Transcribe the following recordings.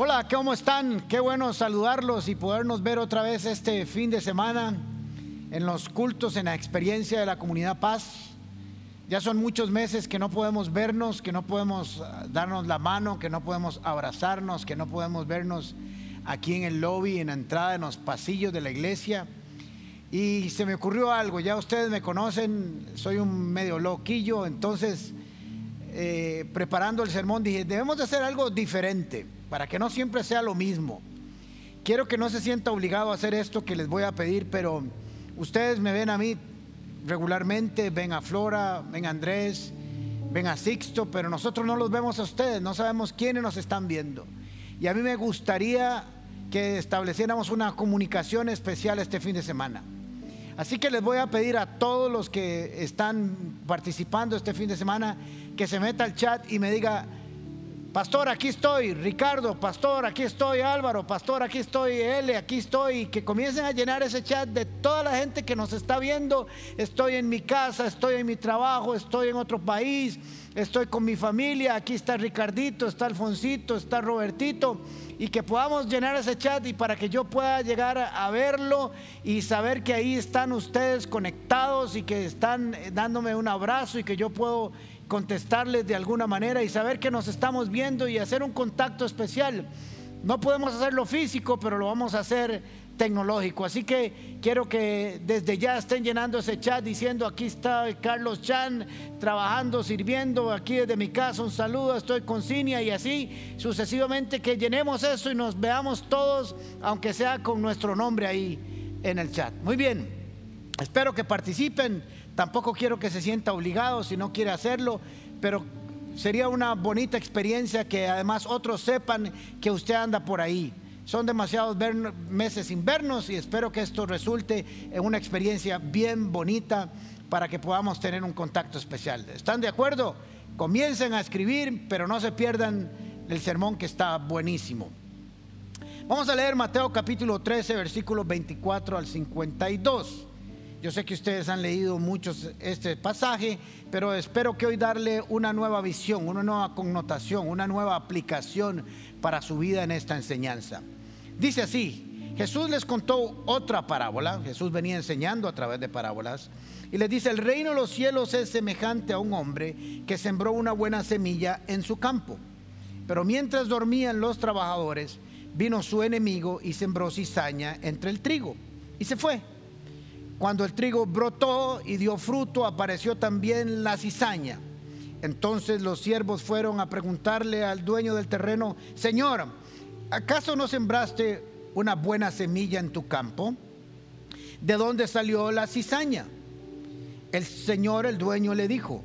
Hola, ¿cómo están? Qué bueno saludarlos y podernos ver otra vez este fin de semana en los cultos, en la experiencia de la comunidad Paz. Ya son muchos meses que no podemos vernos, que no podemos ah, darnos la mano, que no podemos abrazarnos, que no podemos vernos aquí en el lobby, en la entrada, en los pasillos de la iglesia. Y se me ocurrió algo, ya ustedes me conocen, soy un medio loquillo, entonces eh, preparando el sermón dije, debemos de hacer algo diferente para que no siempre sea lo mismo. Quiero que no se sienta obligado a hacer esto que les voy a pedir, pero ustedes me ven a mí regularmente, ven a Flora, ven a Andrés, ven a Sixto, pero nosotros no los vemos a ustedes, no sabemos quiénes nos están viendo. Y a mí me gustaría que estableciéramos una comunicación especial este fin de semana. Así que les voy a pedir a todos los que están participando este fin de semana que se meta al chat y me diga, Pastor, aquí estoy, Ricardo, Pastor, aquí estoy, Álvaro, Pastor, aquí estoy, L, aquí estoy, que comiencen a llenar ese chat de toda la gente que nos está viendo. Estoy en mi casa, estoy en mi trabajo, estoy en otro país, estoy con mi familia, aquí está Ricardito, está Alfoncito, está Robertito. Y que podamos llenar ese chat y para que yo pueda llegar a verlo y saber que ahí están ustedes conectados y que están dándome un abrazo y que yo puedo contestarles de alguna manera y saber que nos estamos viendo y hacer un contacto especial. No podemos hacerlo físico, pero lo vamos a hacer tecnológico. Así que quiero que desde ya estén llenando ese chat diciendo, aquí está Carlos Chan trabajando, sirviendo, aquí desde mi casa un saludo, estoy con Cinia y así sucesivamente que llenemos eso y nos veamos todos, aunque sea con nuestro nombre ahí en el chat. Muy bien, espero que participen, tampoco quiero que se sienta obligado si no quiere hacerlo, pero sería una bonita experiencia que además otros sepan que usted anda por ahí. Son demasiados meses sin vernos y espero que esto resulte en una experiencia bien bonita para que podamos tener un contacto especial. ¿Están de acuerdo? Comiencen a escribir, pero no se pierdan el sermón que está buenísimo. Vamos a leer Mateo capítulo 13, versículos 24 al 52. Yo sé que ustedes han leído muchos este pasaje, pero espero que hoy darle una nueva visión, una nueva connotación, una nueva aplicación para su vida en esta enseñanza. Dice así, Jesús les contó otra parábola, Jesús venía enseñando a través de parábolas, y les dice, el reino de los cielos es semejante a un hombre que sembró una buena semilla en su campo. Pero mientras dormían los trabajadores, vino su enemigo y sembró cizaña entre el trigo, y se fue. Cuando el trigo brotó y dio fruto, apareció también la cizaña. Entonces los siervos fueron a preguntarle al dueño del terreno, Señor, ¿acaso no sembraste una buena semilla en tu campo? ¿De dónde salió la cizaña? El Señor, el dueño, le dijo,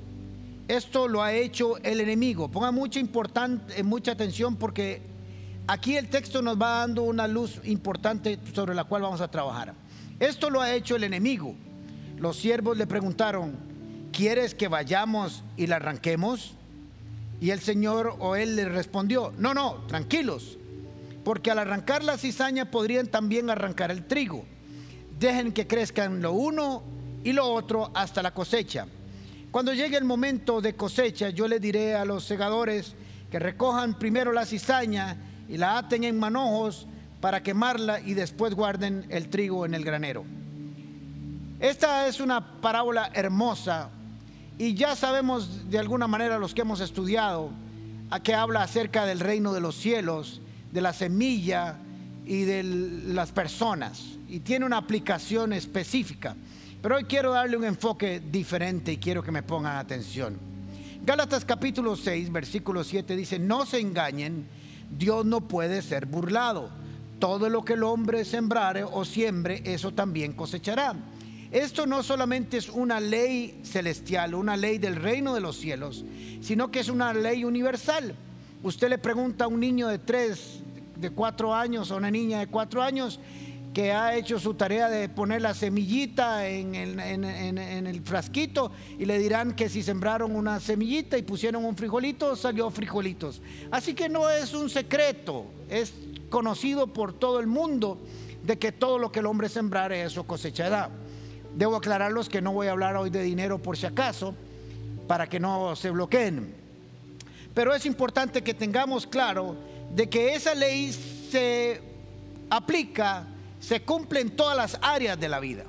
esto lo ha hecho el enemigo. Ponga mucha, importante, mucha atención porque aquí el texto nos va dando una luz importante sobre la cual vamos a trabajar. Esto lo ha hecho el enemigo. Los siervos le preguntaron, ¿quieres que vayamos y la arranquemos? Y el Señor o él le respondió, no, no, tranquilos porque al arrancar la cizaña podrían también arrancar el trigo. Dejen que crezcan lo uno y lo otro hasta la cosecha. Cuando llegue el momento de cosecha, yo le diré a los segadores que recojan primero la cizaña y la aten en manojos para quemarla y después guarden el trigo en el granero. Esta es una parábola hermosa y ya sabemos de alguna manera los que hemos estudiado a que habla acerca del reino de los cielos de la semilla y de las personas y tiene una aplicación específica. Pero hoy quiero darle un enfoque diferente y quiero que me pongan atención. Gálatas capítulo 6, versículo 7 dice, no se engañen, Dios no puede ser burlado. Todo lo que el hombre sembrare o siembre, eso también cosechará. Esto no solamente es una ley celestial, una ley del reino de los cielos, sino que es una ley universal. Usted le pregunta a un niño de tres, de cuatro años o una niña de cuatro años que ha hecho su tarea de poner la semillita en el, en el, frasquito y le dirán que si sembraron una semillita y pusieron un frijolito, salió frijolitos. Así que no es un secreto, es conocido por todo el mundo de que todo lo que el hombre sembrare, eso cosechará. Debo aclararlos que no voy a hablar hoy de dinero por si acaso, para que no se bloqueen. Pero es importante que tengamos claro de que esa ley se aplica, se cumple en todas las áreas de la vida.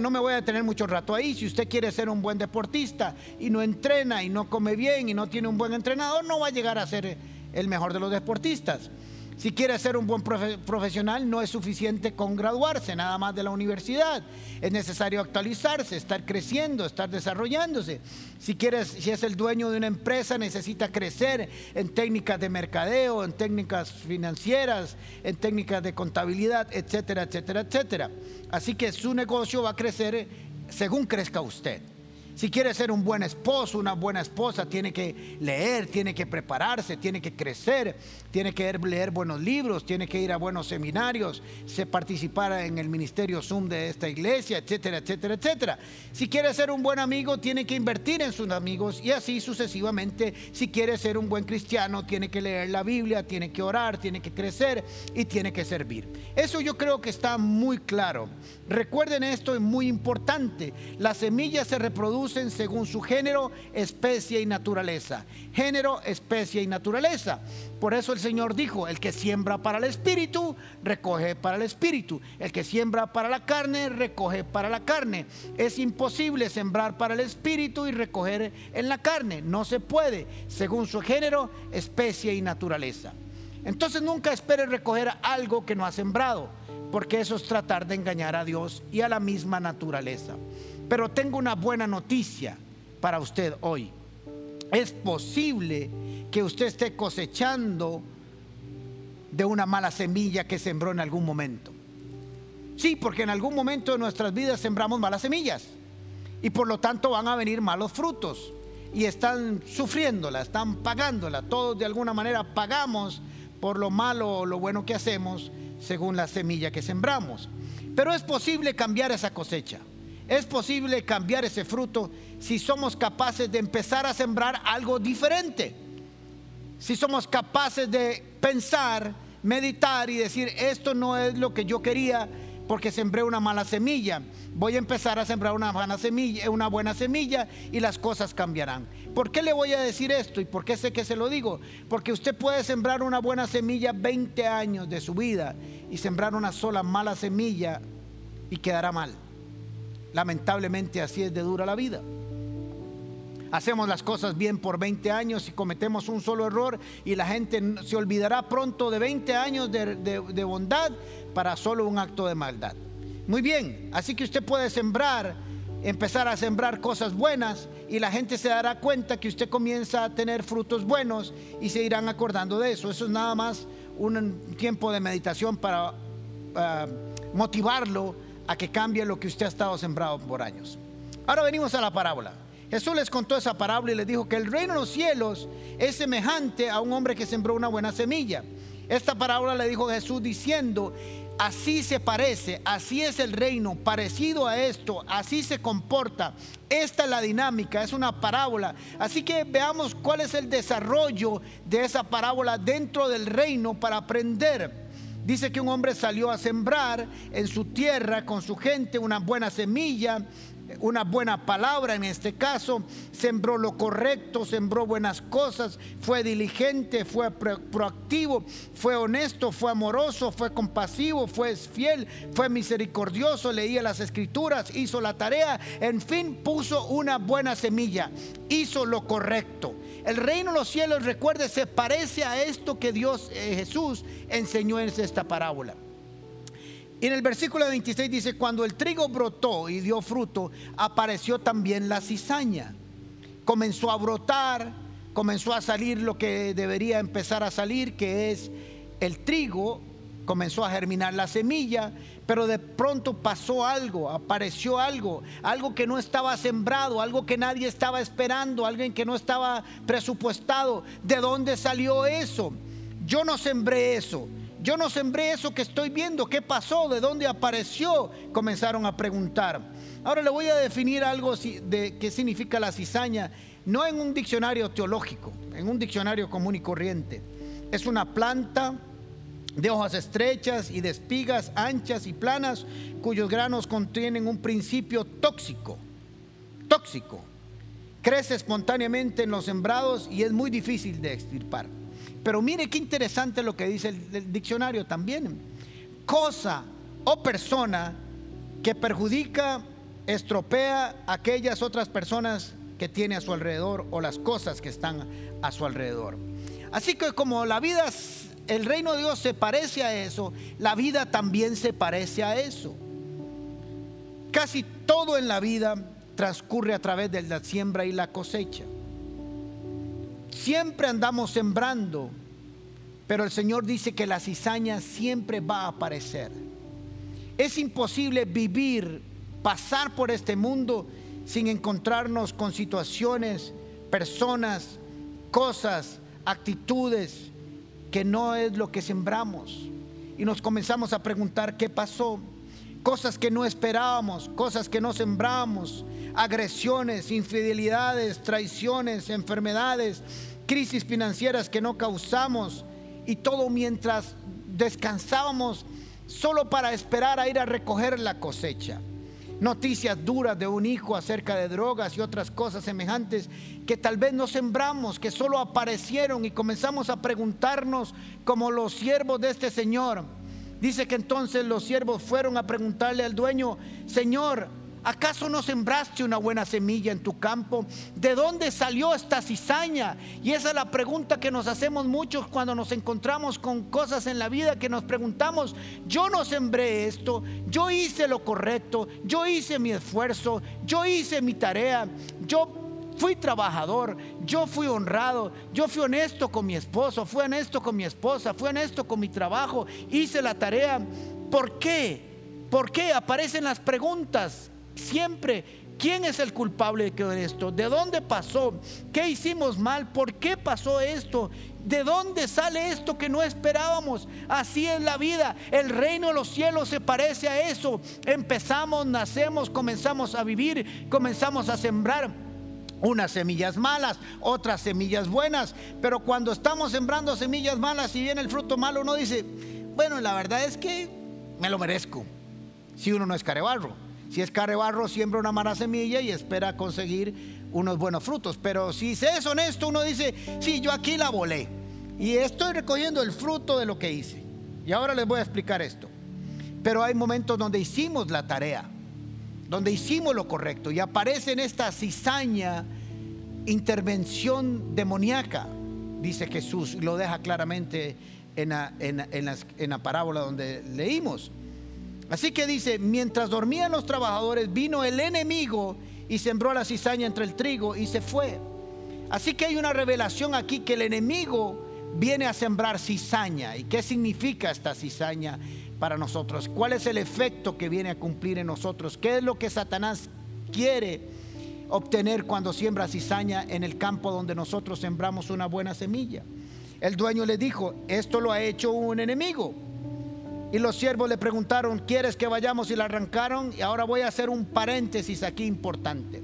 No me voy a tener mucho rato ahí. Si usted quiere ser un buen deportista y no entrena y no come bien y no tiene un buen entrenador, no va a llegar a ser el mejor de los deportistas. Si quiere ser un buen profesional, no es suficiente con graduarse nada más de la universidad. Es necesario actualizarse, estar creciendo, estar desarrollándose. Si quieres, si es el dueño de una empresa, necesita crecer en técnicas de mercadeo, en técnicas financieras, en técnicas de contabilidad, etcétera, etcétera, etcétera. Así que su negocio va a crecer según crezca usted. Si quiere ser un buen esposo, una buena esposa, tiene que leer, tiene que prepararse, tiene que crecer, tiene que leer buenos libros, tiene que ir a buenos seminarios, se participar en el ministerio Zoom de esta iglesia, etcétera, etcétera, etcétera. Si quiere ser un buen amigo, tiene que invertir en sus amigos y así sucesivamente. Si quiere ser un buen cristiano, tiene que leer la Biblia, tiene que orar, tiene que crecer y tiene que servir. Eso yo creo que está muy claro. Recuerden esto, es muy importante. Las semillas se reproducen según su género, especie y naturaleza. Género, especie y naturaleza. Por eso el Señor dijo, el que siembra para el espíritu, recoge para el espíritu. El que siembra para la carne, recoge para la carne. Es imposible sembrar para el espíritu y recoger en la carne. No se puede, según su género, especie y naturaleza. Entonces nunca espere recoger algo que no ha sembrado porque eso es tratar de engañar a Dios y a la misma naturaleza. Pero tengo una buena noticia para usted hoy. Es posible que usted esté cosechando de una mala semilla que sembró en algún momento. Sí, porque en algún momento de nuestras vidas sembramos malas semillas y por lo tanto van a venir malos frutos y están sufriéndola, están pagándola. Todos de alguna manera pagamos por lo malo o lo bueno que hacemos según la semilla que sembramos. Pero es posible cambiar esa cosecha. Es posible cambiar ese fruto si somos capaces de empezar a sembrar algo diferente. Si somos capaces de pensar, meditar y decir, esto no es lo que yo quería porque sembré una mala semilla. Voy a empezar a sembrar una buena semilla, una buena semilla y las cosas cambiarán. ¿Por qué le voy a decir esto y por qué sé que se lo digo? Porque usted puede sembrar una buena semilla 20 años de su vida y sembrar una sola mala semilla y quedará mal. Lamentablemente así es de dura la vida. Hacemos las cosas bien por 20 años y cometemos un solo error y la gente se olvidará pronto de 20 años de, de bondad para solo un acto de maldad. Muy bien, así que usted puede sembrar empezar a sembrar cosas buenas y la gente se dará cuenta que usted comienza a tener frutos buenos y se irán acordando de eso. Eso es nada más un tiempo de meditación para ah, motivarlo a que cambie lo que usted ha estado sembrado por años. Ahora venimos a la parábola. Jesús les contó esa parábola y les dijo que el reino de los cielos es semejante a un hombre que sembró una buena semilla. Esta parábola le dijo Jesús diciendo, Así se parece, así es el reino, parecido a esto, así se comporta. Esta es la dinámica, es una parábola. Así que veamos cuál es el desarrollo de esa parábola dentro del reino para aprender. Dice que un hombre salió a sembrar en su tierra con su gente una buena semilla una buena palabra en este caso, sembró lo correcto, sembró buenas cosas, fue diligente, fue proactivo, fue honesto, fue amoroso, fue compasivo, fue fiel, fue misericordioso, leía las escrituras, hizo la tarea, en fin, puso una buena semilla, hizo lo correcto. El reino de los cielos, recuerde, se parece a esto que Dios eh, Jesús enseñó en esta parábola. Y en el versículo 26 dice, cuando el trigo brotó y dio fruto, apareció también la cizaña. Comenzó a brotar, comenzó a salir lo que debería empezar a salir, que es el trigo, comenzó a germinar la semilla, pero de pronto pasó algo, apareció algo, algo que no estaba sembrado, algo que nadie estaba esperando, alguien que no estaba presupuestado. ¿De dónde salió eso? Yo no sembré eso. Yo no sembré eso que estoy viendo. ¿Qué pasó? ¿De dónde apareció? Comenzaron a preguntar. Ahora le voy a definir algo de qué significa la cizaña, no en un diccionario teológico, en un diccionario común y corriente. Es una planta de hojas estrechas y de espigas anchas y planas cuyos granos contienen un principio tóxico. Tóxico. Crece espontáneamente en los sembrados y es muy difícil de extirpar Pero mire qué interesante lo que dice el, diccionario también. Cosa o persona que perjudica, estropea a aquellas otras personas que tiene a su alrededor o las cosas que están a su alrededor. Así que como la vida, el reino de Dios se parece a eso, la vida también se parece a eso. Casi todo en la vida transcurre a través de la siembra y la cosecha. Siempre andamos sembrando, pero el Señor dice que la cizaña siempre va a aparecer. Es imposible vivir, pasar por este mundo sin encontrarnos con situaciones, personas, cosas, actitudes que no es lo que sembramos. Y nos comenzamos a preguntar qué pasó. Cosas que no esperábamos, cosas que no sembramos, agresiones, infidelidades, traiciones, enfermedades, crisis financieras que no causamos. Y todo mientras descansábamos solo para esperar a ir a recoger la cosecha noticias duras de un hijo acerca de drogas y otras cosas semejantes que tal vez no sembramos, que solo aparecieron y comenzamos a preguntarnos como los siervos de este Señor. Dice que entonces los siervos fueron a preguntarle al dueño, Señor, ¿Acaso no sembraste una buena semilla en tu campo? ¿De dónde salió esta cizaña? Y esa es la pregunta que nos hacemos muchos cuando nos encontramos con cosas en la vida que nos preguntamos, yo no sembré esto, yo hice lo correcto, yo hice mi esfuerzo, yo hice mi tarea, yo fui trabajador, yo fui honrado, yo fui honesto con mi esposo, fui honesto con mi esposa, fui honesto con mi trabajo, hice la tarea. ¿Por qué? ¿Por qué aparecen las preguntas? Siempre, ¿quién es el culpable de esto? ¿De dónde pasó? ¿Qué hicimos mal? ¿Por qué pasó esto? ¿De dónde sale esto que no esperábamos? Así es la vida. El reino de los cielos se parece a eso. Empezamos, nacemos, comenzamos a vivir, comenzamos a sembrar unas semillas malas, otras semillas buenas. Pero cuando estamos sembrando semillas malas y viene el fruto malo, uno dice, bueno, la verdad es que me lo merezco. Si uno no es carebarro. Si es carebarro, siembra una mala semilla y espera conseguir unos buenos frutos. Pero si se es honesto, uno dice, sí, yo aquí la volé. Y estoy recogiendo el fruto de lo que hice. Y ahora les voy a explicar esto. Pero hay momentos donde hicimos la tarea, donde hicimos lo correcto y aparece en esta cizaña intervención demoníaca, dice Jesús, lo deja claramente en en la parábola donde leímos. Así que dice, mientras dormían los trabajadores, vino el enemigo y sembró la cizaña entre el trigo y se fue. Así que hay una revelación aquí que el enemigo viene a sembrar cizaña. ¿Y qué significa esta cizaña para nosotros? ¿Cuál es el efecto que viene a cumplir en nosotros? ¿Qué es lo que Satanás quiere obtener cuando siembra cizaña en el campo donde nosotros sembramos una buena semilla? El dueño le dijo, esto lo ha hecho un enemigo. Y los siervos le preguntaron, ¿quieres que vayamos? Y la arrancaron. Y ahora voy a hacer un paréntesis aquí importante.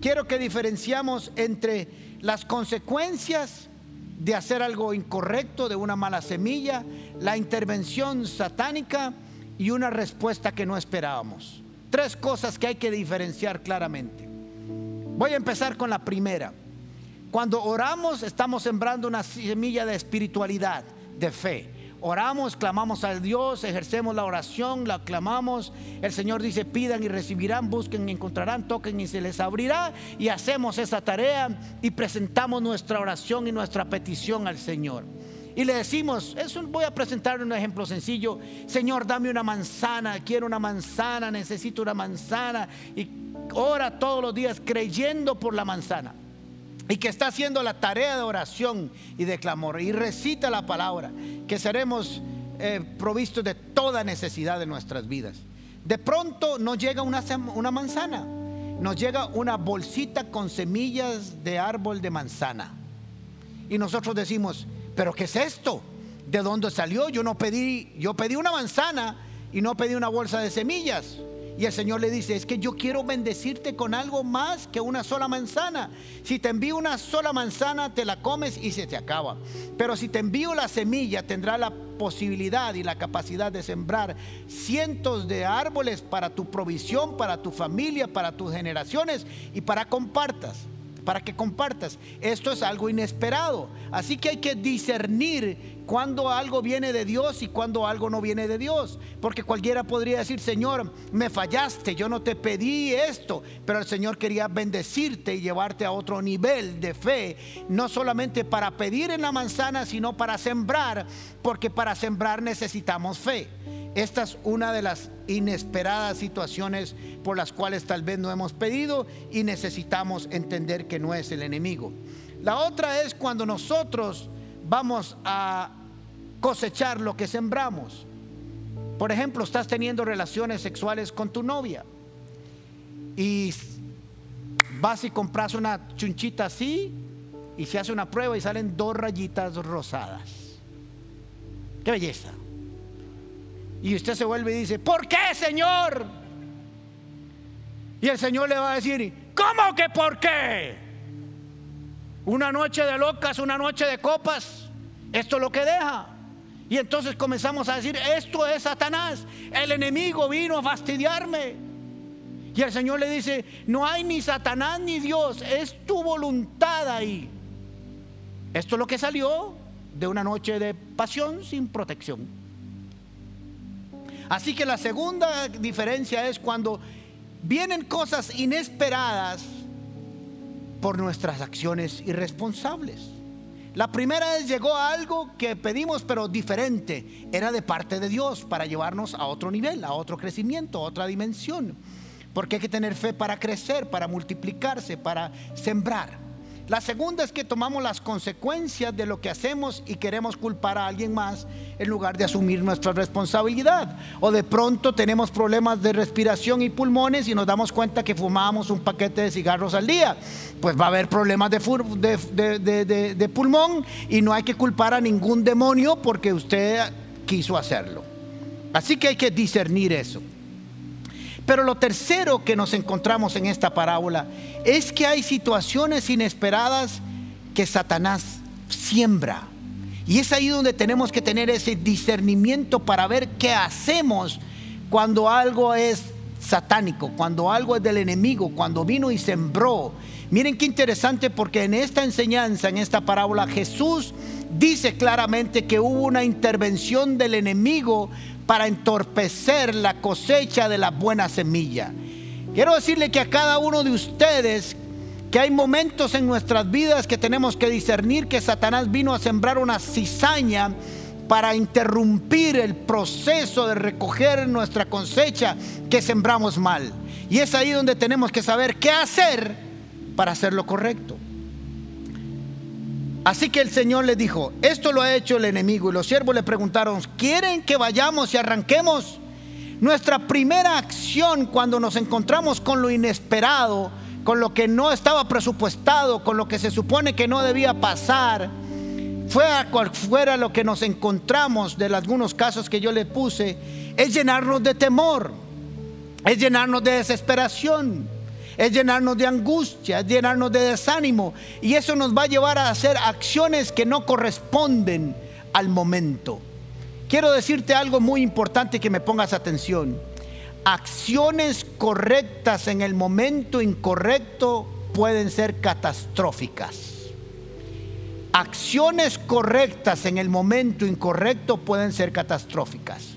Quiero que diferenciamos entre las consecuencias de hacer algo incorrecto, de una mala semilla, la intervención satánica y una respuesta que no esperábamos. Tres cosas que hay que diferenciar claramente. Voy a empezar con la primera. Cuando oramos estamos sembrando una semilla de espiritualidad, de fe. Oramos, clamamos al Dios, ejercemos la oración, la clamamos. El Señor dice, pidan y recibirán, busquen y encontrarán, toquen y se les abrirá. Y hacemos esa tarea y presentamos nuestra oración y nuestra petición al Señor. Y le decimos, eso voy a presentar un ejemplo sencillo. Señor, dame una manzana, quiero una manzana, necesito una manzana. Y ora todos los días creyendo por la manzana y que está haciendo la tarea de oración y de clamor y recita la palabra, que seremos eh, provistos de toda necesidad de nuestras vidas. De pronto nos llega una, una manzana, nos llega una bolsita con semillas de árbol de manzana. Y nosotros decimos, pero ¿qué es esto? ¿De dónde salió? Yo no pedí, yo pedí una manzana y no pedí una bolsa de semillas. Y el Señor le dice, es que yo quiero bendecirte con algo más que una sola manzana. Si te envío una sola manzana, te la comes y se te acaba. Pero si te envío la semilla, tendrá la posibilidad y la capacidad de sembrar cientos de árboles para tu provisión, para tu familia, para tus generaciones y para compartas. para que compartas. Esto es algo inesperado. Así que hay que discernir cuando algo viene de Dios y cuando algo no viene de Dios. Porque cualquiera podría decir, Señor, me fallaste, yo no te pedí esto, pero el Señor quería bendecirte y llevarte a otro nivel de fe. No solamente para pedir en la manzana, sino para sembrar, porque para sembrar necesitamos fe. Esta es una de las inesperadas situaciones por las cuales tal vez no hemos pedido y necesitamos entender que no es el enemigo. La otra es cuando nosotros vamos a cosechar lo que sembramos. Por ejemplo, estás teniendo relaciones sexuales con tu novia y vas y compras una chunchita así y se hace una prueba y salen dos rayitas rosadas. ¡Qué belleza! Y usted se vuelve y dice, ¿por qué, Señor? Y el Señor le va a decir, ¿cómo que por qué? Una noche de locas, una noche de copas, esto es lo que deja. Y entonces comenzamos a decir, esto es Satanás, el enemigo vino a fastidiarme. Y el Señor le dice, no hay ni Satanás ni Dios, es tu voluntad ahí. Esto es lo que salió de una noche de pasión sin protección. Así que la segunda diferencia es cuando vienen cosas inesperadas por nuestras acciones irresponsables. La primera es llegó a algo que pedimos pero diferente. Era de parte de Dios para llevarnos a otro nivel, a otro crecimiento, a otra dimensión. Porque hay que tener fe para crecer, para multiplicarse, para sembrar. La segunda es que tomamos las consecuencias de lo que hacemos y queremos culpar a alguien más en lugar de asumir nuestra responsabilidad. O de pronto tenemos problemas de respiración y pulmones y nos damos cuenta que fumamos un paquete de cigarros al día. Pues va a haber problemas de, de pulmón y no hay que culpar a ningún demonio porque usted quiso hacerlo. Así que hay que discernir eso. Pero lo tercero que nos encontramos en esta parábola es que hay situaciones inesperadas que Satanás siembra. Y es ahí donde tenemos que tener ese discernimiento para ver qué hacemos cuando algo es satánico, cuando algo es del enemigo, cuando vino y sembró. Miren qué interesante porque en esta enseñanza, en esta parábola, Jesús dice claramente que hubo una intervención del enemigo para entorpecer la cosecha de la buena semilla. Quiero decirle que a cada uno de ustedes que hay momentos en nuestras vidas que tenemos que discernir que Satanás vino a sembrar una cizaña para interrumpir el proceso de recoger nuestra cosecha que sembramos mal. Y es ahí donde tenemos que saber qué hacer para hacer lo correcto. Así que el Señor le dijo, esto lo ha hecho el enemigo. Y los siervos le preguntaron, ¿quieren que vayamos y arranquemos? Nuestra primera acción cuando nos encontramos con lo inesperado, con lo que no estaba presupuestado, con lo que se supone que no debía pasar, fue a cual fuera lo que nos encontramos de algunos casos que yo le puse, es llenarnos de temor, es llenarnos de desesperación es llenarnos de angustia, es llenarnos de desánimo. Y eso nos va a llevar a hacer acciones que no corresponden al momento. Quiero decirte algo muy importante que me pongas atención. Acciones correctas en el momento incorrecto pueden ser catastróficas. Acciones correctas en el momento incorrecto pueden ser catastróficas.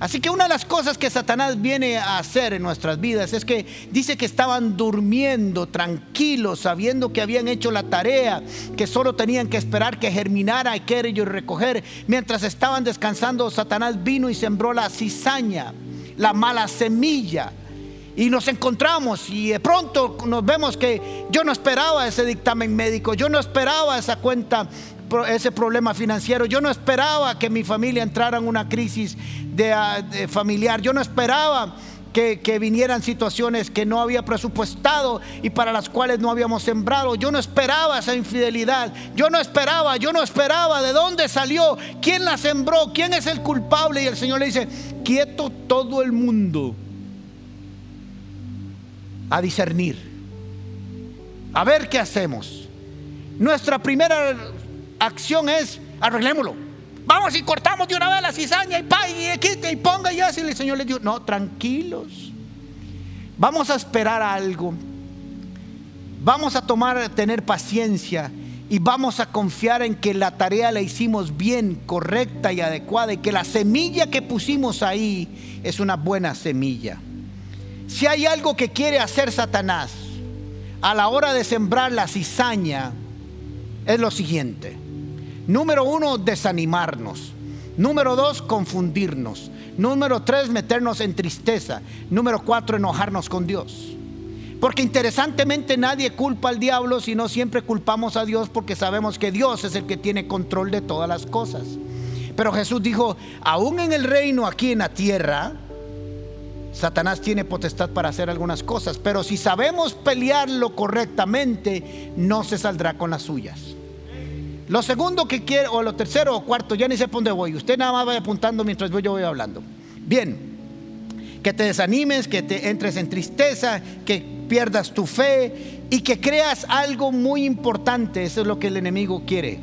Así que una de las cosas que Satanás viene a hacer en nuestras vidas es que dice que estaban durmiendo tranquilos, sabiendo que habían hecho la tarea, que solo tenían que esperar que germinara y que ellos recoger. Mientras estaban descansando, Satanás vino y sembró la cizaña, la mala semilla. Y nos encontramos y de pronto nos vemos que yo no esperaba ese dictamen médico, yo no esperaba esa cuenta ese problema financiero. Yo no esperaba que mi familia entrara en una crisis ah, familiar. Yo no esperaba que, que, vinieran situaciones que no había presupuestado y para las cuales no habíamos sembrado. Yo no esperaba esa infidelidad. Yo no esperaba, yo no esperaba de dónde salió, quién la sembró, quién es el culpable. Y el Señor le dice, quieto todo el mundo a discernir. A ver qué hacemos. Nuestra primera acción es arreglémoslo. Vamos y cortamos de una vez la cizaña y pa, y quite y ponga y así. El Señor le dijo, no, tranquilos. Vamos a esperar algo. vamos a tomar, tener paciencia y vamos a confiar en que la tarea la hicimos bien, correcta y adecuada y que la semilla que pusimos ahí es una buena semilla. Si hay algo que quiere hacer Satanás a la hora de sembrar la cizaña, es lo siguiente. Número uno, desanimarnos. Número dos, confundirnos. Número tres, meternos en tristeza. Número cuatro, enojarnos con Dios. Porque interesantemente nadie culpa al diablo, sino siempre culpamos a Dios porque sabemos que Dios es el que tiene control de todas las cosas. Pero Jesús dijo, aún en el reino aquí en la tierra, Satanás tiene potestad para hacer algunas cosas, pero si sabemos pelearlo correctamente, no se saldrá con las suyas. Lo segundo que quiere, o lo tercero o cuarto, ya ni sé por dónde voy. Usted nada más vaya apuntando mientras yo voy hablando. Bien, que te desanimes, que te entres en tristeza, que pierdas tu fe y que creas algo muy importante. Eso es lo que el enemigo quiere.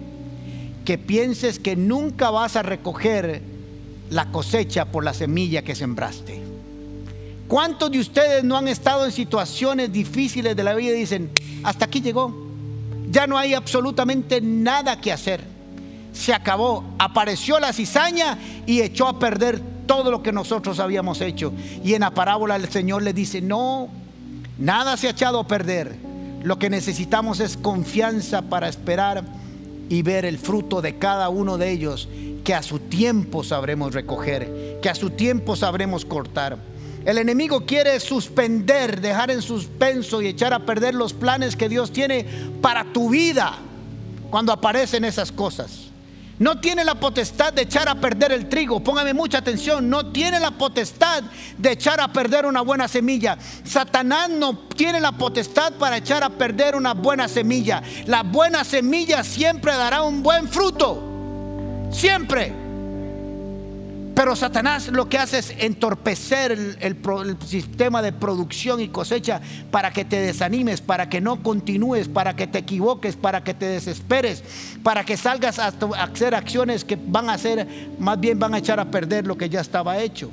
Que pienses que nunca vas a recoger la cosecha por la semilla que sembraste. ¿Cuántos de ustedes no han estado en situaciones difíciles de la vida y dicen, hasta aquí llegó? Ya no hay absolutamente nada que hacer. Se acabó. Apareció la cizaña y echó a perder todo lo que nosotros habíamos hecho. Y en la parábola el Señor le dice, no, Nada se ha echado a perder. Lo que necesitamos es confianza para esperar y ver el fruto de cada uno de ellos que a su tiempo sabremos recoger, que a su tiempo sabremos cortar. El enemigo quiere suspender, dejar en suspenso y echar a perder los planes que Dios tiene para tu vida cuando aparecen esas cosas. No tiene la potestad de echar a perder el trigo. Póngame mucha atención. No tiene la potestad de echar a perder una buena semilla. Satanás no tiene la potestad para echar a perder una buena semilla. La buena semilla siempre dará un buen fruto. Siempre. Pero Satanás lo que hace es entorpecer el, sistema de producción y cosecha para que te desanimes, para que no continúes, para que te equivoques, para que te desesperes, para que salgas a, hacer acciones que van a hacer, más bien van a echar a perder lo que ya estaba hecho.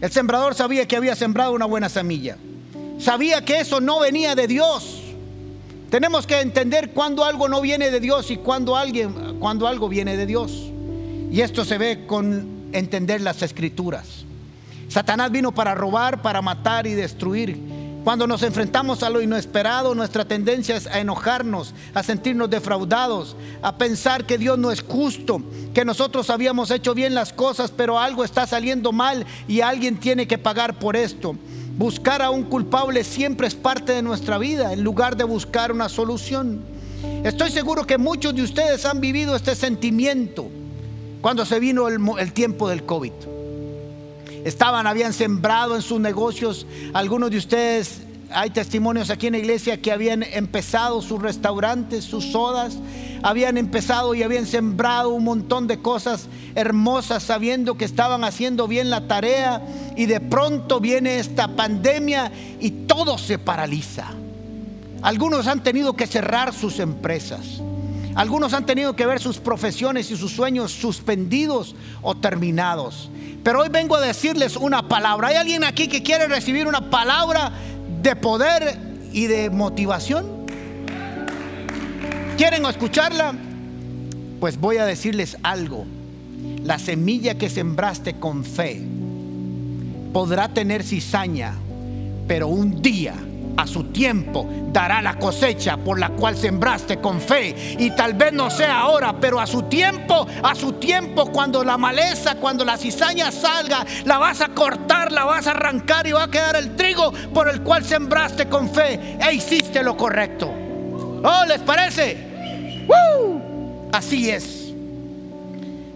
El sembrador sabía que había sembrado una buena semilla. Sabía que eso no venía de Dios. Tenemos que entender cuando algo no viene de Dios y cuando alguien cuando algo viene de Dios. Y esto se ve con entender las escrituras. Satanás vino para robar, para matar y destruir. Cuando nos enfrentamos a lo inesperado, nuestra tendencia es a enojarnos, a sentirnos defraudados, a pensar que Dios no es justo, que nosotros habíamos hecho bien las cosas, pero algo está saliendo mal y alguien tiene que pagar por esto. Buscar a un culpable siempre es parte de nuestra vida, en lugar de buscar una solución. Estoy seguro que muchos de ustedes han vivido este sentimiento cuando se vino el, tiempo del COVID. Estaban, habían sembrado en sus negocios. Algunos de ustedes, hay testimonios aquí en la iglesia que habían empezado sus restaurantes, sus sodas. Habían empezado y habían sembrado un montón de cosas hermosas sabiendo que estaban haciendo bien la tarea. Y de pronto viene esta pandemia y todo se paraliza. Algunos han tenido que cerrar sus empresas. Algunos han tenido que ver sus profesiones y sus sueños suspendidos o terminados. Pero hoy vengo a decirles una palabra. ¿Hay alguien aquí que quiere recibir una palabra de poder y de motivación? ¿Quieren escucharla? Pues voy a decirles algo. La semilla que sembraste con fe podrá tener cizaña, pero un día a su tiempo dará la cosecha por la cual sembraste con fe. Y tal vez no sea ahora, pero a su tiempo, a su tiempo, cuando la maleza, cuando la cizaña salga, la vas a cortar, la vas a arrancar y va a quedar el trigo por el cual sembraste con fe. E hiciste lo correcto. ¿Oh, les parece? Así es.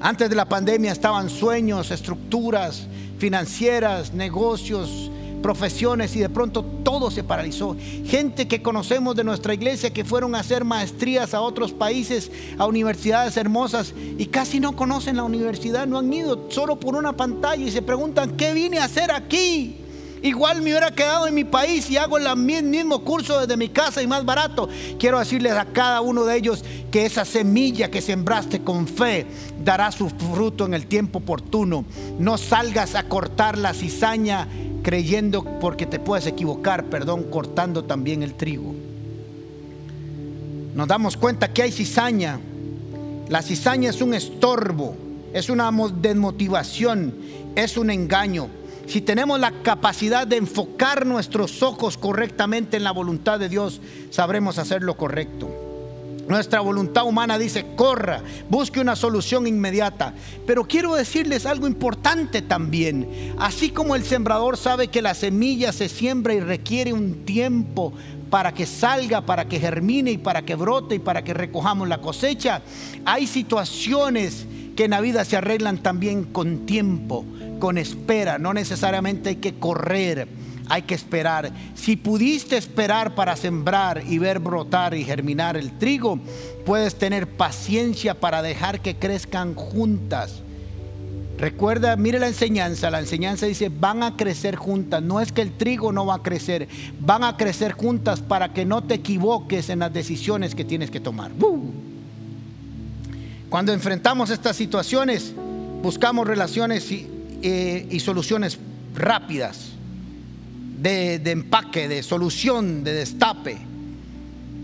Antes de la pandemia estaban sueños, estructuras financieras, negocios, profesiones y de pronto todo se paralizó. Gente que conocemos de nuestra iglesia que fueron a hacer maestrías a otros países, a universidades hermosas y casi no conocen la universidad, no han ido solo por una pantalla y se preguntan, ¿qué vine a hacer aquí? Igual me hubiera quedado en mi país y hago el mismo curso desde mi casa y más barato. Quiero decirles a cada uno de ellos que esa semilla que sembraste con fe dará su fruto en el tiempo oportuno. No salgas a cortar la cizaña creyendo porque te puedes equivocar, perdón, cortando también el trigo. Nos damos cuenta que hay cizaña. La cizaña es un estorbo, es una desmotivación, es un engaño. Si tenemos la capacidad de enfocar nuestros ojos correctamente en la voluntad de Dios, sabremos hacer lo correcto. Nuestra voluntad humana dice, corra, busque una solución inmediata. Pero quiero decirles algo importante también. Así como el sembrador sabe que la semilla se siembra y requiere un tiempo para que salga, para que germine y para que brote y para que recojamos la cosecha, hay situaciones que en la vida se arreglan también con tiempo, con espera. No necesariamente hay que correr hay que esperar. Si pudiste esperar para sembrar y ver brotar y germinar el trigo, puedes tener paciencia para dejar que crezcan juntas. Recuerda, mire la enseñanza. La enseñanza dice, van a crecer juntas. No es que el trigo no va a crecer, van a crecer juntas para que no te equivoques en las decisiones que tienes que tomar. Cuando enfrentamos estas situaciones, buscamos relaciones y, eh, y soluciones rápidas de, empaque, de solución, de destape.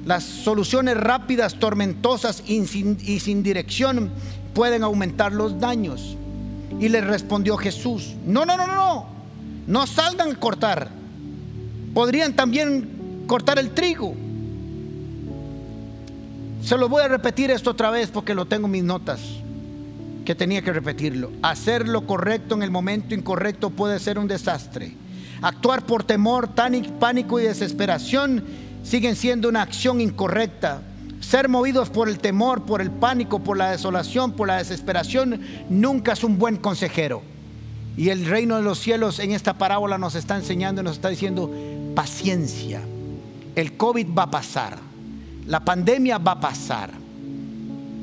Las soluciones rápidas, tormentosas y sin, dirección pueden aumentar los daños. Y le respondió Jesús, no, no, no, no, no salgan a cortar. Podrían también cortar el trigo. Se lo voy a repetir esto otra vez porque lo tengo en mis notas, que tenía que repetirlo. Hacer lo correcto en el momento incorrecto puede ser un desastre. Actuar por temor, pánico y desesperación siguen siendo una acción incorrecta. Ser movidos por el temor, por el pánico, por la desolación, por la desesperación, nunca es un buen consejero. Y el reino de los cielos en esta parábola nos está enseñando y nos está diciendo paciencia. El COVID va a pasar. La pandemia va a pasar.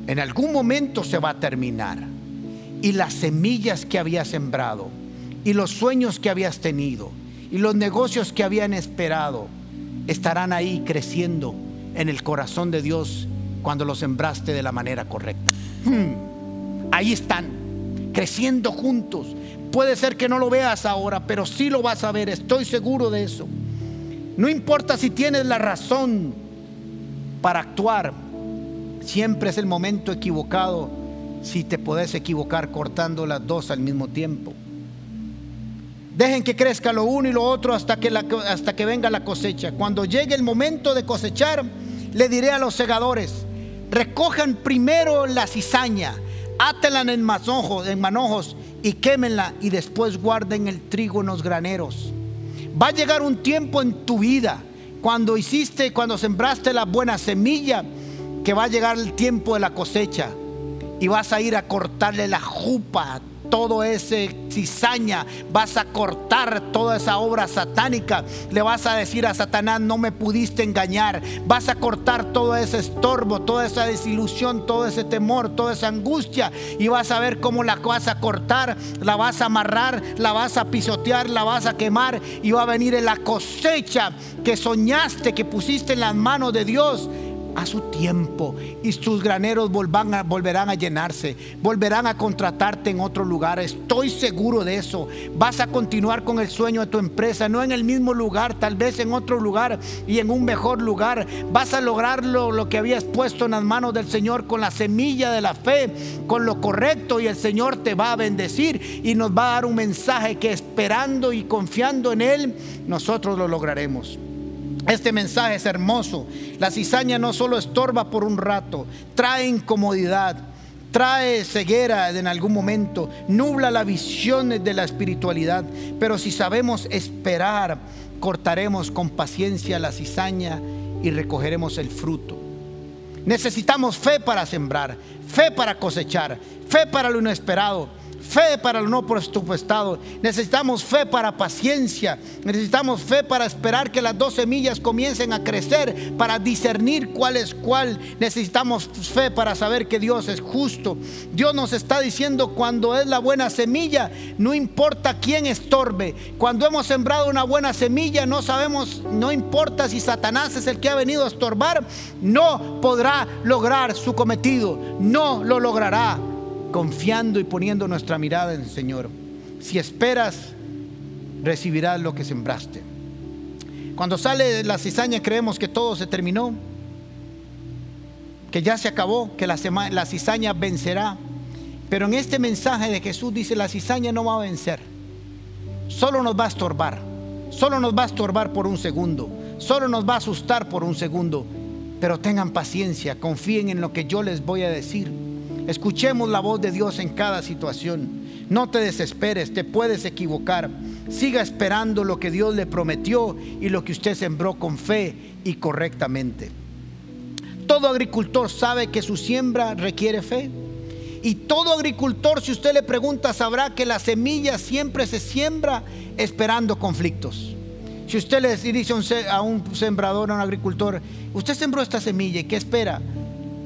En algún momento se va a terminar. Y las semillas que habías sembrado y los sueños que habías tenido y los negocios que habían esperado estarán ahí creciendo en el corazón de Dios cuando los sembraste de la manera correcta. Hmm. Ahí están, creciendo juntos. Puede ser que no lo veas ahora, pero sí lo vas a ver, estoy seguro de eso. No importa si tienes la razón para actuar, siempre es el momento equivocado si te puedes equivocar cortando las dos al mismo tiempo. Dejen que crezca lo uno y lo otro hasta que, hasta que venga la cosecha. Cuando llegue el momento de cosechar, le diré a los segadores, recojan primero la cizaña, átenla en en manojos y quémenla y después guarden el trigo en los graneros. Va a llegar un tiempo en tu vida cuando hiciste, cuando sembraste la buena semilla, que va a llegar el tiempo de la cosecha y vas a ir a cortarle la jupa todo ese cizaña, vas a cortar toda esa obra satánica, le vas a decir a Satanás, no me pudiste engañar, vas a cortar todo ese estorbo, toda esa desilusión, todo ese temor, toda esa angustia y vas a ver cómo la vas a cortar, la vas a amarrar, la vas a pisotear, la vas a quemar y va a venir en la cosecha que soñaste, que pusiste en las manos de Dios a su tiempo y sus graneros volverán a llenarse, volverán a contratarte en otro lugar. Estoy seguro de eso. Vas a continuar con el sueño de tu empresa, no en el mismo lugar, tal vez en otro lugar y en un mejor lugar. Vas a lograr lo que habías puesto en las manos del Señor con la semilla de la fe, con lo correcto y el Señor te va a bendecir y nos va a dar un mensaje que esperando y confiando en Él, nosotros lo lograremos. Este mensaje es hermoso. La cizaña no solo estorba por un rato, trae incomodidad, trae ceguera en algún momento, nubla la visión de la espiritualidad. Pero si sabemos esperar, cortaremos con paciencia la cizaña y recogeremos el fruto. Necesitamos fe para sembrar, fe para cosechar, fe para lo inesperado fe para el no presupuestado, necesitamos fe para paciencia, necesitamos fe para esperar que las dos semillas comiencen a crecer, para discernir cuál es cuál, necesitamos fe para saber que Dios es justo. Dios nos está diciendo cuando es la buena semilla, no importa quién estorbe, cuando hemos sembrado una buena semilla, no sabemos, no importa si Satanás es el que ha venido a estorbar, no podrá lograr su cometido, no lo logrará confiando y poniendo nuestra mirada en el Señor. Si esperas, recibirás lo que sembraste. Cuando sale la cizaña creemos que todo se terminó, que ya se acabó, que la, cizaña vencerá. Pero en este mensaje de Jesús dice, la cizaña no va a vencer, solo nos va a estorbar, solo nos va a estorbar por un segundo, solo nos va a asustar por un segundo. Pero tengan paciencia, confíen en lo que yo les voy a decir. Escuchemos la voz de Dios en cada situación. No te desesperes, te puedes equivocar. Siga esperando lo que Dios le prometió y lo que usted sembró con fe y correctamente. Todo agricultor sabe que su siembra requiere fe. Y todo agricultor, si usted le pregunta, sabrá que la semilla siempre se siembra esperando conflictos. Si usted le dice a un sembrador, a un agricultor, usted sembró esta semilla y ¿qué espera?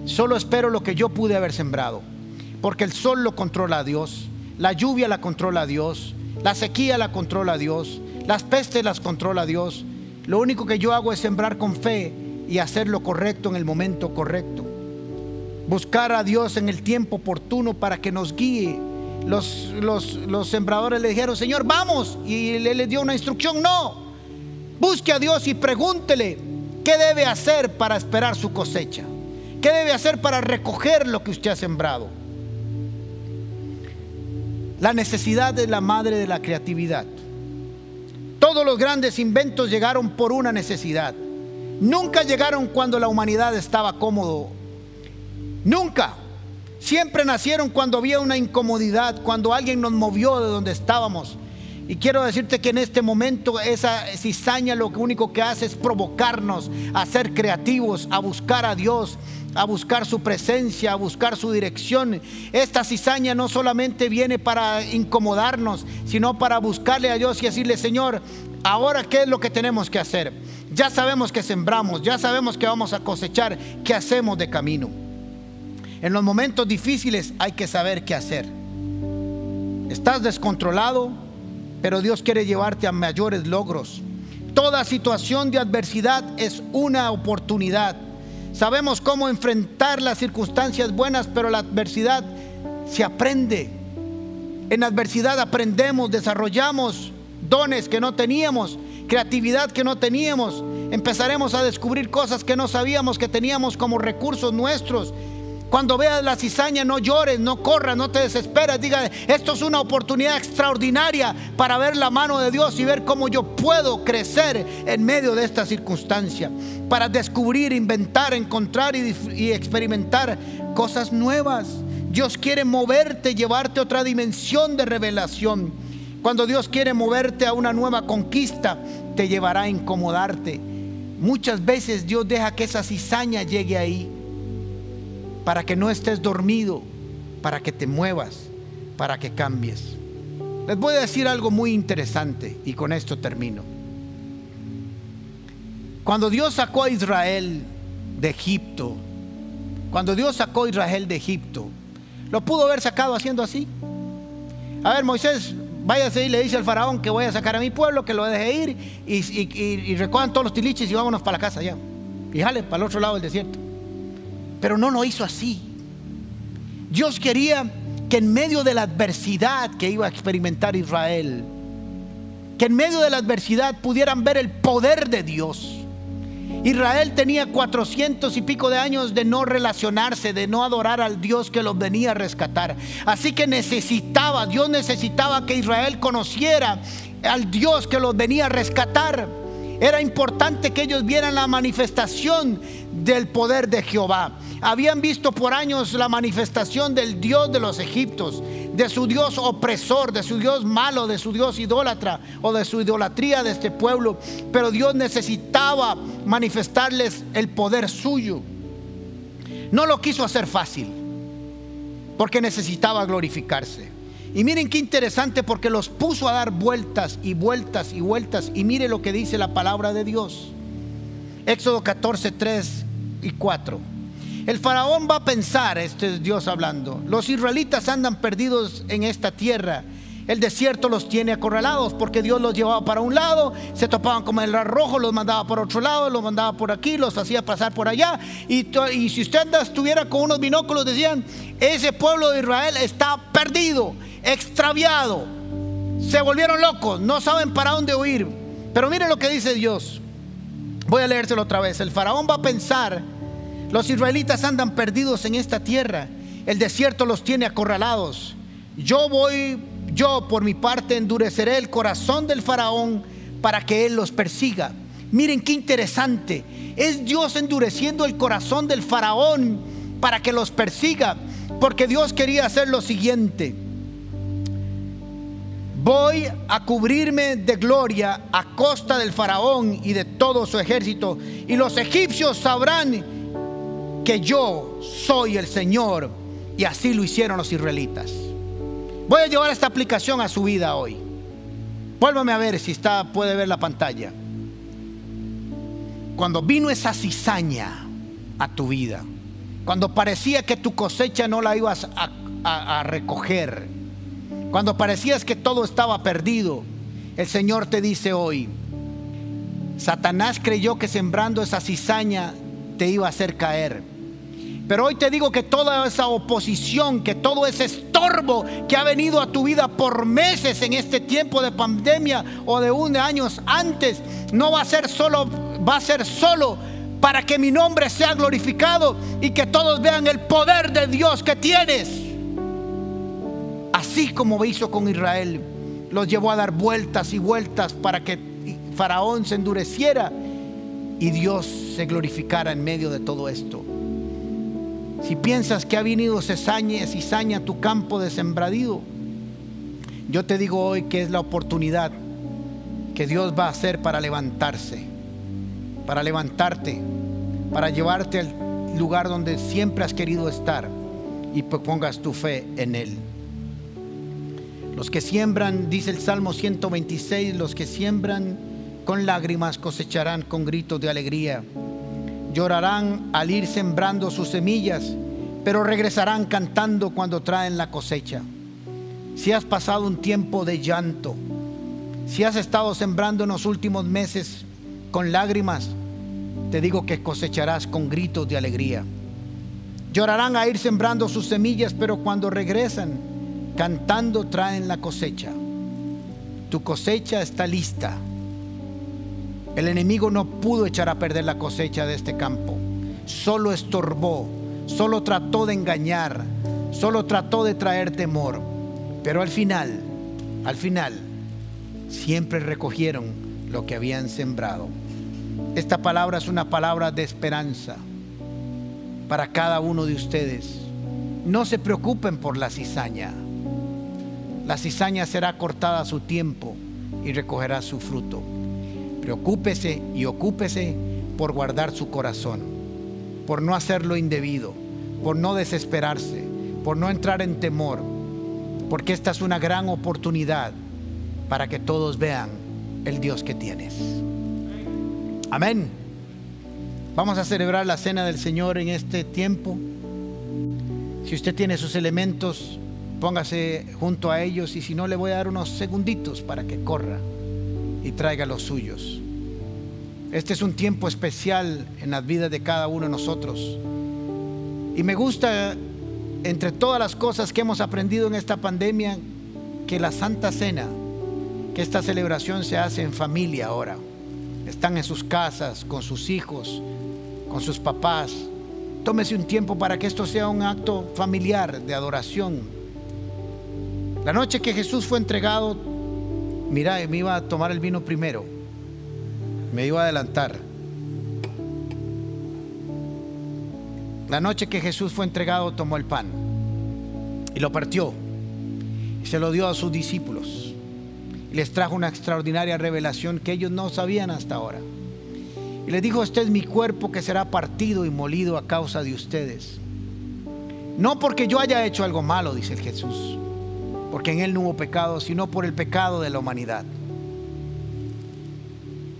Solo espero lo que yo pude haber sembrado. Porque el sol lo controla Dios, la lluvia la controla Dios, la sequía la controla Dios, las pestes las controla Dios. Lo único que yo hago es sembrar con fe y hacer lo correcto en el momento correcto. Buscar a Dios en el tiempo oportuno para que nos guíe. Los, los, sembradores le dijeron, Señor, vamos. Y él le dio una instrucción, no. Busque a Dios y pregúntele qué debe hacer para esperar su cosecha. ¿Qué debe hacer para recoger lo que usted ha sembrado? La necesidad es la madre de la creatividad. Todos los grandes inventos llegaron por una necesidad. Nunca llegaron cuando la humanidad estaba cómodo. Nunca. Siempre nacieron cuando había una incomodidad, cuando alguien nos movió de donde estábamos. Y quiero decirte que en este momento esa cizaña lo único que hace es provocarnos a ser creativos, a buscar a Dios, a buscar su presencia, a buscar su dirección. Esta cizaña no solamente viene para incomodarnos, sino para buscarle a Dios y decirle, Señor, ahora qué es lo que tenemos que hacer. Ya sabemos que sembramos, ya sabemos que vamos a cosechar, ¿qué hacemos de camino? En los momentos difíciles hay que saber qué hacer. Estás descontrolado, pero Dios quiere llevarte a mayores logros. Toda situación de adversidad es una oportunidad Sabemos cómo enfrentar las circunstancias buenas, pero la adversidad se aprende. En adversidad aprendemos, desarrollamos dones que no teníamos, creatividad que no teníamos. Empezaremos a descubrir cosas que no sabíamos que teníamos como recursos nuestros cuando veas la cizaña, no llores, no corras, no te desesperes. Diga, esto es una oportunidad extraordinaria para ver la mano de Dios y ver cómo yo puedo crecer en medio de esta circunstancia. Para descubrir, inventar, encontrar y, y experimentar cosas nuevas. Dios quiere moverte, llevarte a otra dimensión de revelación. Cuando Dios quiere moverte a una nueva conquista, te llevará a incomodarte. Muchas veces Dios deja que esa cizaña llegue ahí para que no estés dormido, para que te muevas, para que cambies. Les voy a decir algo muy interesante y con esto termino. Cuando Dios sacó a Israel de Egipto, cuando Dios sacó a Israel de Egipto, lo pudo haber sacado haciendo así. A ver, Moisés, váyase y le dice al faraón que voy a sacar a mi pueblo, que lo deje ir y, recojan todos los tiliches y vámonos para la casa ya. Y jale para el otro lado del desierto. Pero no lo hizo así. Dios quería que en medio de la adversidad que iba a experimentar Israel, que en medio de la adversidad pudieran ver el poder de Dios. Israel tenía cuatrocientos y pico de años de no relacionarse, de no adorar al Dios que los venía a rescatar. Así que necesitaba, Dios necesitaba que Israel conociera al Dios que los venía a rescatar. Era importante que ellos vieran la manifestación del poder de Jehová. Habían visto por años la manifestación del Dios de los egiptos, de su Dios opresor, de su Dios malo, de su Dios idólatra o de su idolatría de este pueblo. Pero Dios necesitaba manifestarles el poder suyo. No lo quiso hacer fácil, porque necesitaba glorificarse. Y miren qué interesante porque los puso a dar vueltas y vueltas y vueltas. Y mire lo que dice la palabra de Dios. Éxodo 14, 3 y 4. El faraón va a pensar, este es Dios hablando, los israelitas andan perdidos en esta tierra. El desierto los tiene acorralados porque Dios los llevaba para un lado, se topaban con el rojo, los mandaba por otro lado, los mandaba por aquí, los hacía pasar por allá. Y, y si usted estuviera con unos binóculos, decían, ese pueblo de Israel está perdido extraviado. se volvieron locos, no saben para dónde huir. Pero miren lo que dice Dios. Voy a leérselo otra vez. El faraón va a pensar, los israelitas andan perdidos en esta tierra, el desierto los tiene acorralados. Yo voy, yo por mi parte endureceré el corazón del faraón para que él los persiga. Miren qué interesante. Es Dios endureciendo el corazón del faraón para que los persiga. Porque Dios quería hacer lo siguiente. Voy a cubrirme de gloria a costa del faraón y de todo su ejército. Y los egipcios sabrán que yo soy el Señor. Y así lo hicieron los israelitas. Voy a llevar esta aplicación a su vida hoy. Vuélvame a ver si está, puede ver la pantalla. Cuando vino esa cizaña a tu vida, cuando parecía que tu cosecha no la ibas a, a recoger, cuando parecías que todo estaba perdido, el Señor te dice hoy, Satanás creyó que sembrando esa cizaña te iba a hacer caer. Pero hoy te digo que toda esa oposición, que todo ese estorbo que ha venido a tu vida por meses en este tiempo de pandemia o de un años antes, no va a ser solo, va a ser solo para que mi nombre sea glorificado y que todos vean el poder de Dios que tienes así como hizo con Israel, los llevó a dar vueltas y vueltas para que Faraón se endureciera y Dios se glorificara en medio de todo esto. Si piensas que ha venido cesaña, cizaña a tu campo de sembradío, yo te digo hoy que es la oportunidad que Dios va a hacer para levantarse, para levantarte, para llevarte al lugar donde siempre has querido estar y pongas tu fe en Él. Los que siembran, dice el Salmo 126, los que siembran con lágrimas cosecharán con gritos de alegría. Llorarán al ir sembrando sus semillas, pero regresarán cantando cuando traen la cosecha. Si has pasado un tiempo de llanto, si has estado sembrando en los últimos meses con lágrimas, te digo que cosecharás con gritos de alegría. Llorarán a ir sembrando sus semillas, pero cuando regresan, Cantando traen la cosecha. Tu cosecha está lista. El enemigo no pudo echar a perder la cosecha de este campo. Solo estorbó, solo trató de engañar, solo trató de traer temor. Pero al final, al final, siempre recogieron lo que habían sembrado. Esta palabra es una palabra de esperanza para cada uno de ustedes. No se preocupen por la cizaña. La cizaña será cortada a su tiempo y recogerá su fruto. Preocúpese y ocúpese por guardar su corazón, por no hacerlo indebido, por no desesperarse, por no entrar en temor, porque esta es una gran oportunidad para que todos vean el Dios que tienes. Amén. Vamos a celebrar la cena del Señor en este tiempo. Si usted tiene sus elementos, póngase junto a ellos y si no le voy a dar unos segunditos para que corra y traiga los suyos. Este es un tiempo especial en las vidas de cada uno de nosotros. Y me gusta, entre todas las cosas que hemos aprendido en esta pandemia, que la Santa Cena, que esta celebración se hace en familia ahora. Están en sus casas, con sus hijos, con sus papás. Tómese un tiempo para que esto sea un acto familiar de adoración, la noche que Jesús fue entregado, mira, me iba a tomar el vino primero. Me iba a adelantar. La noche que Jesús fue entregado, tomó el pan y lo partió y se lo dio a sus discípulos. Y les trajo una extraordinaria revelación que ellos no sabían hasta ahora. Y les dijo, este es mi cuerpo que será partido y molido a causa de ustedes. No porque yo haya hecho algo malo, dice el Jesús, porque en Él no hubo pecado, sino por el pecado de la humanidad.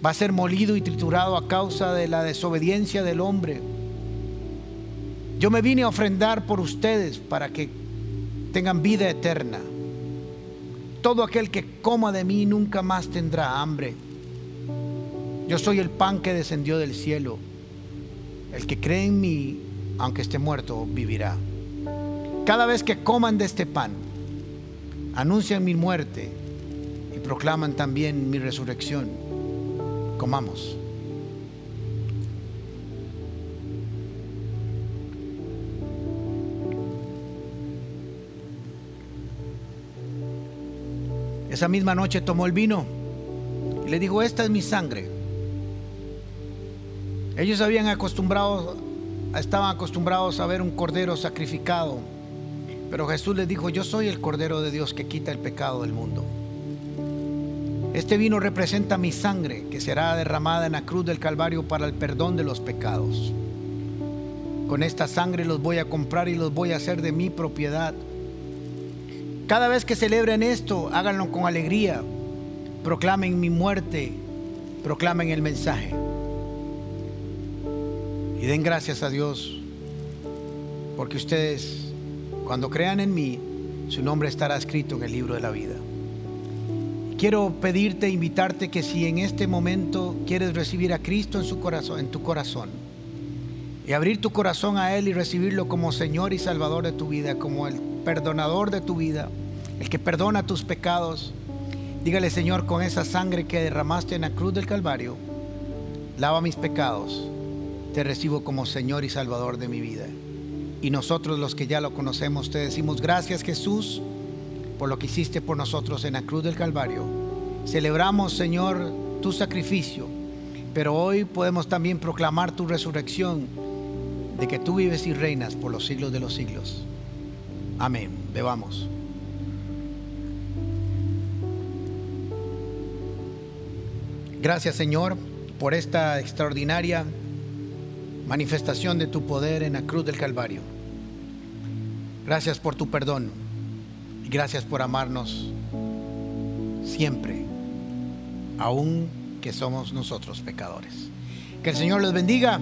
Va a ser molido y triturado a causa de la desobediencia del hombre. Yo me vine a ofrendar por ustedes para que tengan vida eterna. Todo aquel que coma de mí nunca más tendrá hambre. Yo soy el pan que descendió del cielo. El que cree en mí, aunque esté muerto, vivirá. Cada vez que coman de este pan, anuncian mi muerte proclaman también mi resurrección. Comamos. Esa misma noche tomó el vino y le dijo, esta es mi sangre. Ellos habían acostumbrado, estaban acostumbrados a ver un cordero sacrificado, pero Jesús les dijo, yo soy el cordero de Dios que quita el pecado del mundo. Este vino representa mi sangre que será derramada en la cruz del Calvario para el perdón de los pecados. Con esta sangre los voy a comprar y los voy a hacer de mi propiedad. Cada vez que celebren esto, háganlo con alegría. Proclamen mi muerte, proclamen el mensaje. Y den gracias a Dios, porque ustedes, cuando crean en mí, su nombre estará escrito en el libro de la vida. Quiero pedirte, invitarte que si en este momento quieres recibir a Cristo en su corazón, en tu corazón, y abrir tu corazón a Él y recibirlo como Señor y Salvador de tu vida, como el perdonador de tu vida, el que perdona tus pecados, dígale Señor, con esa sangre que derramaste en la cruz del Calvario, lava mis pecados, te recibo como Señor y Salvador de mi vida. Y nosotros los que ya lo conocemos, te decimos gracias Jesús por lo que hiciste por nosotros en la cruz del Calvario. Celebramos, Señor, tu sacrificio, pero hoy podemos también proclamar tu resurrección de que tú vives y reinas por los siglos de los siglos. Amén. Bebamos. Gracias, Señor, por esta extraordinaria manifestación de tu poder en la cruz del Calvario. Gracias por tu perdón. Gracias por amarnos siempre, aun que somos nosotros pecadores. Que el Señor los bendiga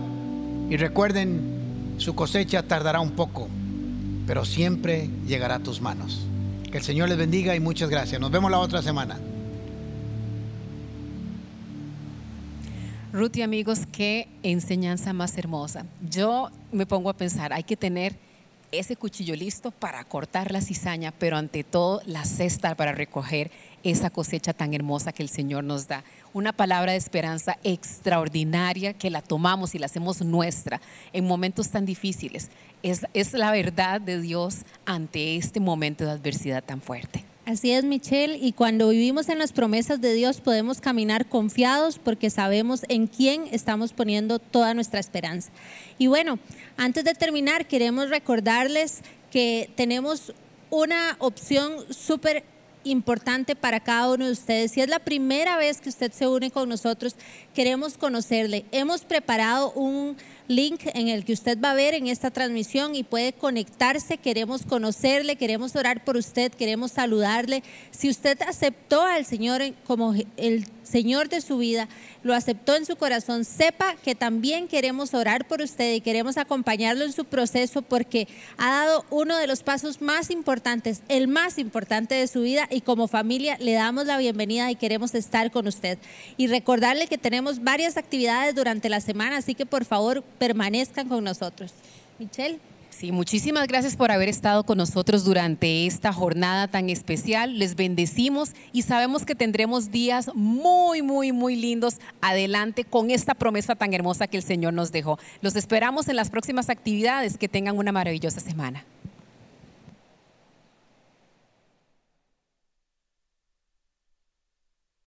y recuerden, su cosecha tardará un poco, pero siempre llegará a tus manos. Que el Señor les bendiga y muchas gracias. Nos vemos la otra semana. Ruth y amigos, qué enseñanza más hermosa. Yo me pongo a pensar, hay que tener ese cuchillo listo para cortar la cizaña, pero ante todo la cesta para recoger esa cosecha tan hermosa que el Señor nos da. Una palabra de esperanza extraordinaria que la tomamos y la hacemos nuestra en momentos tan difíciles. Es, es la verdad de Dios ante este momento de adversidad tan fuerte. Así es, Michelle, y cuando vivimos en las promesas de Dios podemos caminar confiados porque sabemos en quién estamos poniendo toda nuestra esperanza. Y bueno, antes de terminar, queremos recordarles que tenemos una opción súper importante para cada uno de ustedes. Si es la primera vez que usted se une con nosotros, queremos conocerle. Hemos preparado un link en el que usted va a ver en esta transmisión y puede conectarse. Queremos conocerle, queremos orar por usted, queremos saludarle. Si usted aceptó al Señor como el Señor de su vida, lo aceptó en su corazón, sepa que también queremos orar por usted y queremos acompañarlo en su proceso porque ha dado uno de los pasos más importantes, el más importante de su vida y como familia le damos la bienvenida y queremos estar con usted. Y recordarle que tenemos varias actividades durante la semana, así que por favor permanezcan con nosotros. Michelle. Sí, muchísimas gracias por haber estado con nosotros durante esta jornada tan especial. Les bendecimos y sabemos que tendremos días muy, muy, muy lindos adelante con esta promesa tan hermosa que el Señor nos dejó. Los esperamos en las próximas actividades. Que tengan una maravillosa semana.